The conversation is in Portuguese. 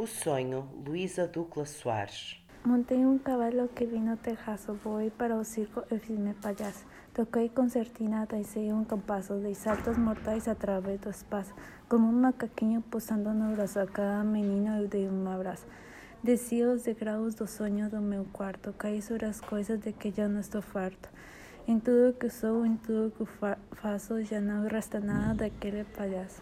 O sonho, Luísa Ducla Soares. Montei um cavalo que vi no terraço, voei para o circo e fiz-me palhaço. Toquei concertina, dancei um compasso, dei saltos mortais através do espaço, como um macaquinho posando no braço. A cada menino eu dei um abraço. Desci os degraus do sonho do meu quarto, caí sobre as coisas de que já não estou farto. Em tudo que sou, em tudo que faço, já não resta nada daquele palhaço.